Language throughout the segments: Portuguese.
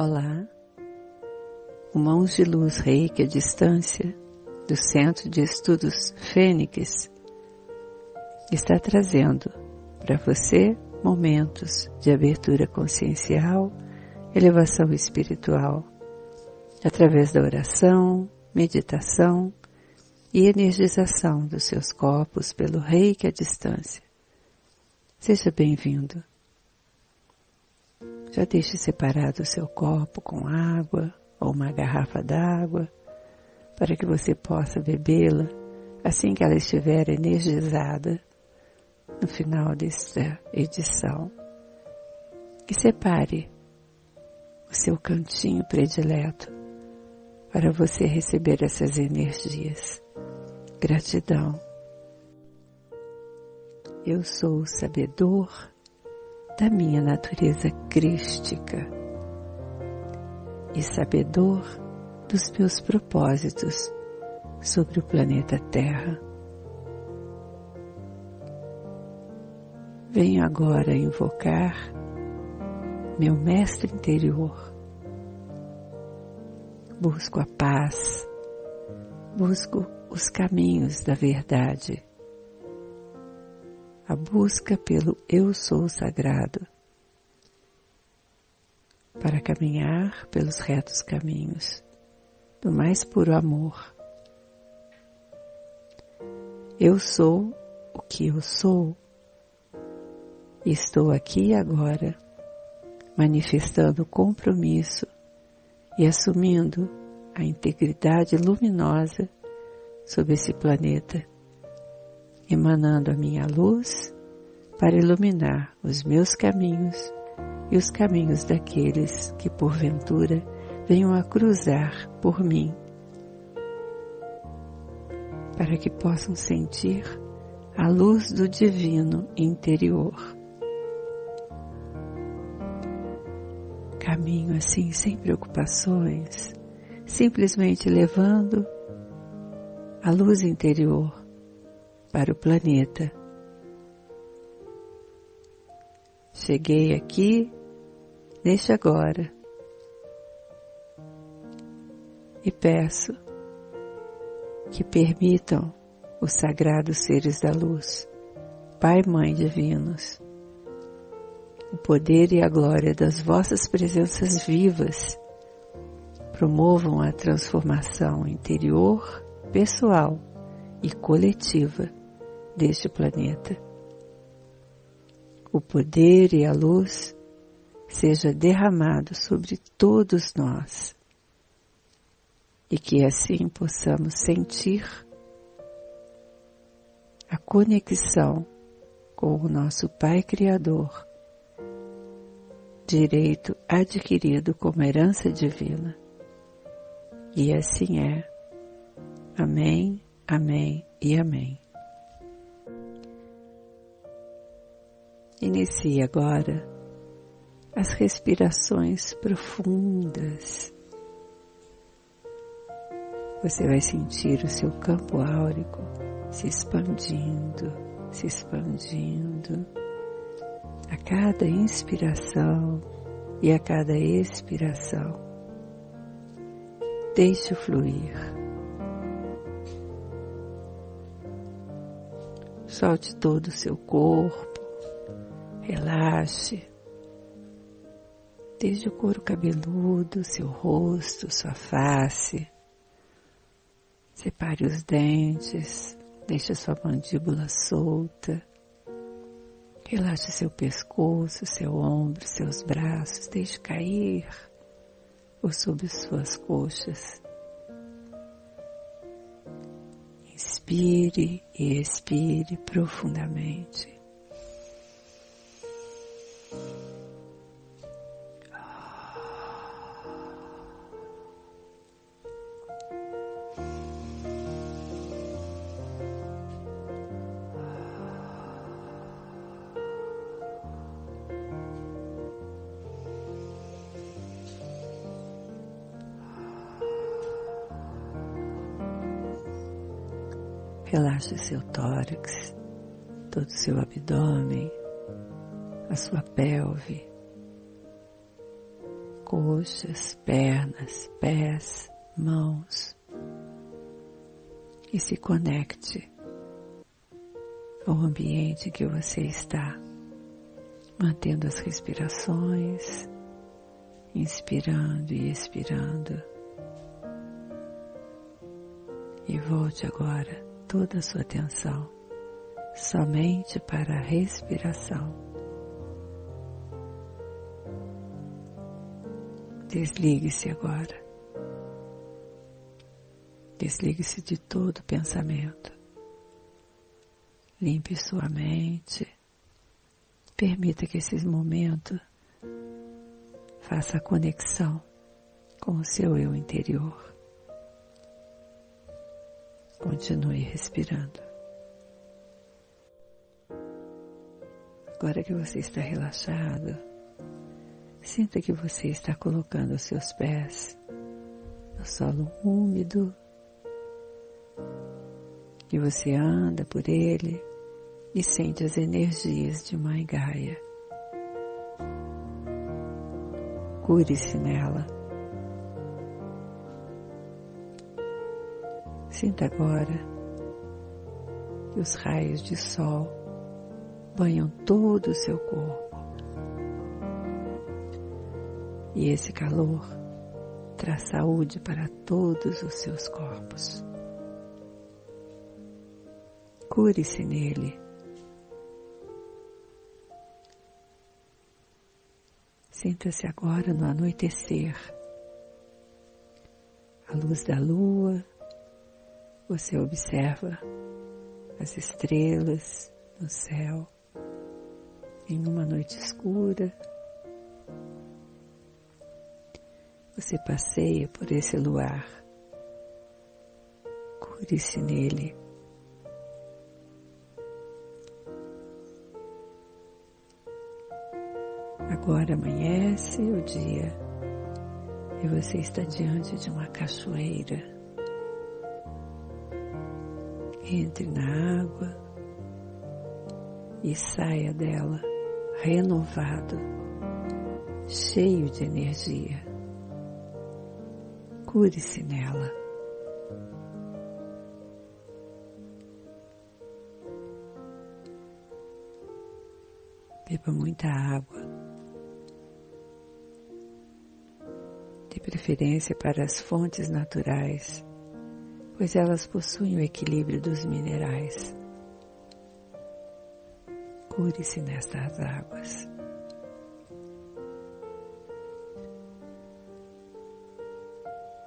Olá, o Mãos de Luz Reiki à distância do Centro de Estudos Fênix está trazendo para você momentos de abertura consciencial, elevação espiritual, através da oração, meditação e energização dos seus corpos pelo reiki à distância. Seja bem-vindo. Já deixe separado o seu copo com água ou uma garrafa d'água para que você possa bebê-la assim que ela estiver energizada no final desta edição. E separe o seu cantinho predileto para você receber essas energias. Gratidão. Eu sou o sabedor da minha natureza crística e sabedor dos meus propósitos sobre o planeta Terra. Venho agora invocar meu mestre interior. Busco a paz, busco os caminhos da verdade, a busca pelo Eu Sou Sagrado, para caminhar pelos retos caminhos do mais puro amor. Eu sou o que eu sou. Estou aqui agora, manifestando compromisso e assumindo a integridade luminosa sobre esse planeta, emanando a minha luz para iluminar os meus caminhos e os caminhos daqueles que porventura venham a cruzar por mim, para que possam sentir a luz do divino interior. caminho assim, sem preocupações, simplesmente levando a luz interior para o planeta. Cheguei aqui neste agora e peço que permitam os sagrados seres da luz, Pai e Mãe divinos, o poder e a glória das vossas presenças vivas promovam a transformação interior, pessoal e coletiva deste planeta. O poder e a luz seja derramado sobre todos nós e que assim possamos sentir a conexão com o nosso Pai Criador direito adquirido como herança divina. E assim é. Amém, amém e amém. Inicie agora as respirações profundas. Você vai sentir o seu campo áurico se expandindo, se expandindo a cada inspiração e a cada expiração. Deixe fluir. Solte todo o seu corpo, relaxe, desde o couro cabeludo, seu rosto, sua face. Separe os dentes, deixe sua mandíbula solta. Relaxe seu pescoço, seu ombro, seus braços, deixe cair por sobre suas coxas. Inspire e expire profundamente. Relaxe seu tórax, todo o seu abdômen, a sua pelve. coxas, pernas, pés, mãos e se conecte ao ambiente que você está, mantendo as respirações, inspirando e expirando. E volte agora toda a sua atenção somente para a respiração. Desligue-se agora. Desligue-se de todo pensamento. Limpe sua mente. Permita que esses momentos faça conexão com o seu eu interior. Continue respirando. Agora que você está relaxado, sinta que você está colocando os seus pés no solo úmido, que você anda por ele e sente as energias de Mãe Gaia. Cure-se nela. Sinta agora que os raios de sol banham todo o seu corpo. E esse calor traz saúde para todos os seus corpos. Cure-se nele. Sinta-se agora no anoitecer. A luz da lua, você observa as estrelas no céu em uma noite escura. Você passeia por esse luar, cure-se nele. Agora amanhece o dia e você está diante de uma cachoeira. Entre na água e saia dela renovado, cheio de energia. Cure-se nela. Beba muita água, de preferência para as fontes naturais, pois elas possuem o equilíbrio dos minerais cure-se nestas águas.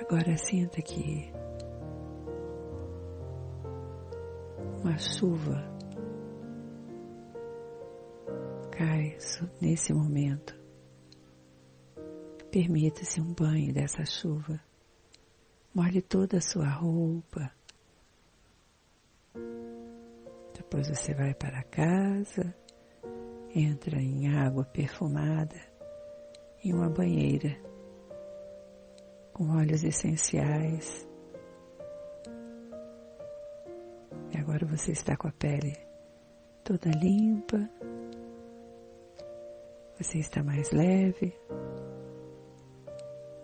Agora sinta que uma chuva cai nesse momento. Permita-se um banho dessa chuva. Molhe toda a sua roupa, depois você vai para casa, entra em água perfumada em uma banheira com óleos essenciais. E agora você está com a pele toda limpa, você está mais leve.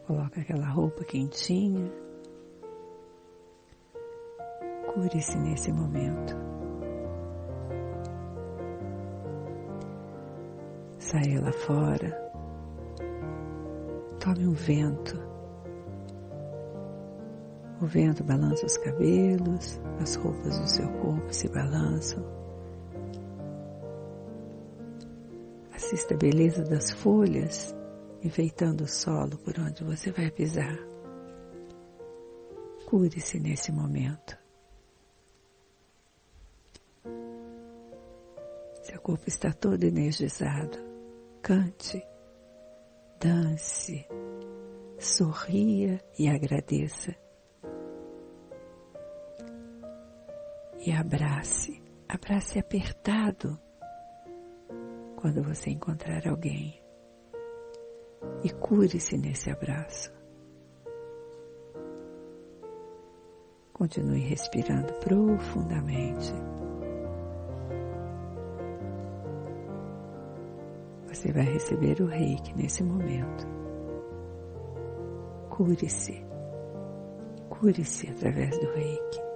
Coloca aquela roupa quentinha. Cure-se nesse momento. Saia lá fora. Tome um vento. O vento balança os cabelos, as roupas do seu corpo se balançam. Assista a beleza das folhas enfeitando o solo por onde você vai pisar. Cure-se nesse momento. Corpo está todo energizado cante, dance, sorria e agradeça. E abrace, abrace apertado quando você encontrar alguém. E cure-se nesse abraço. Continue respirando profundamente. Você vai receber o reiki nesse momento. Cure-se. Cure-se através do reiki.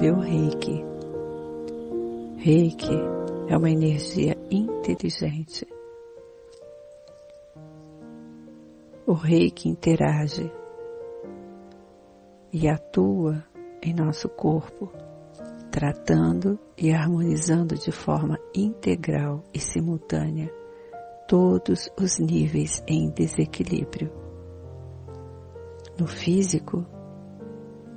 Recebeu o reiki. Reiki é uma energia inteligente. O reiki interage e atua em nosso corpo, tratando e harmonizando de forma integral e simultânea todos os níveis em desequilíbrio. No físico,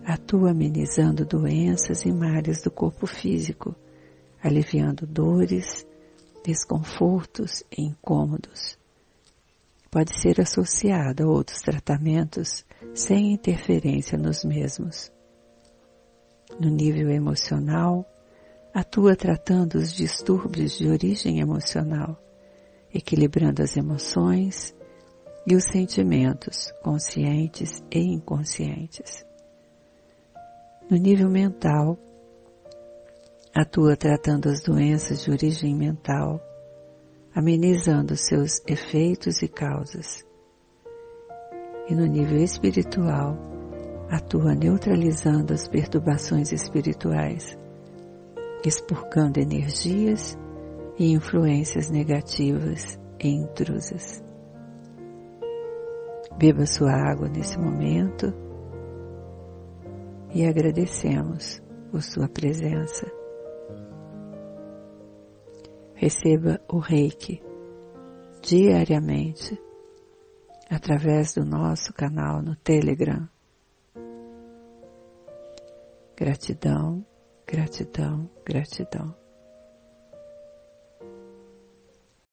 atua amenizando doenças e males do corpo físico, aliviando dores, desconfortos e incômodos. Pode ser associado a outros tratamentos sem interferência nos mesmos. No nível emocional, atua tratando os distúrbios de origem emocional, equilibrando as emoções e os sentimentos conscientes e inconscientes. No nível mental, atua tratando as doenças de origem mental, amenizando seus efeitos e causas. E no nível espiritual, atua neutralizando as perturbações espirituais, expurgando energias e influências negativas e intrusas. Beba sua água nesse momento e agradecemos por sua presença. Receba o reiki diariamente através do nosso canal no Telegram. Gratidão, gratidão, gratidão.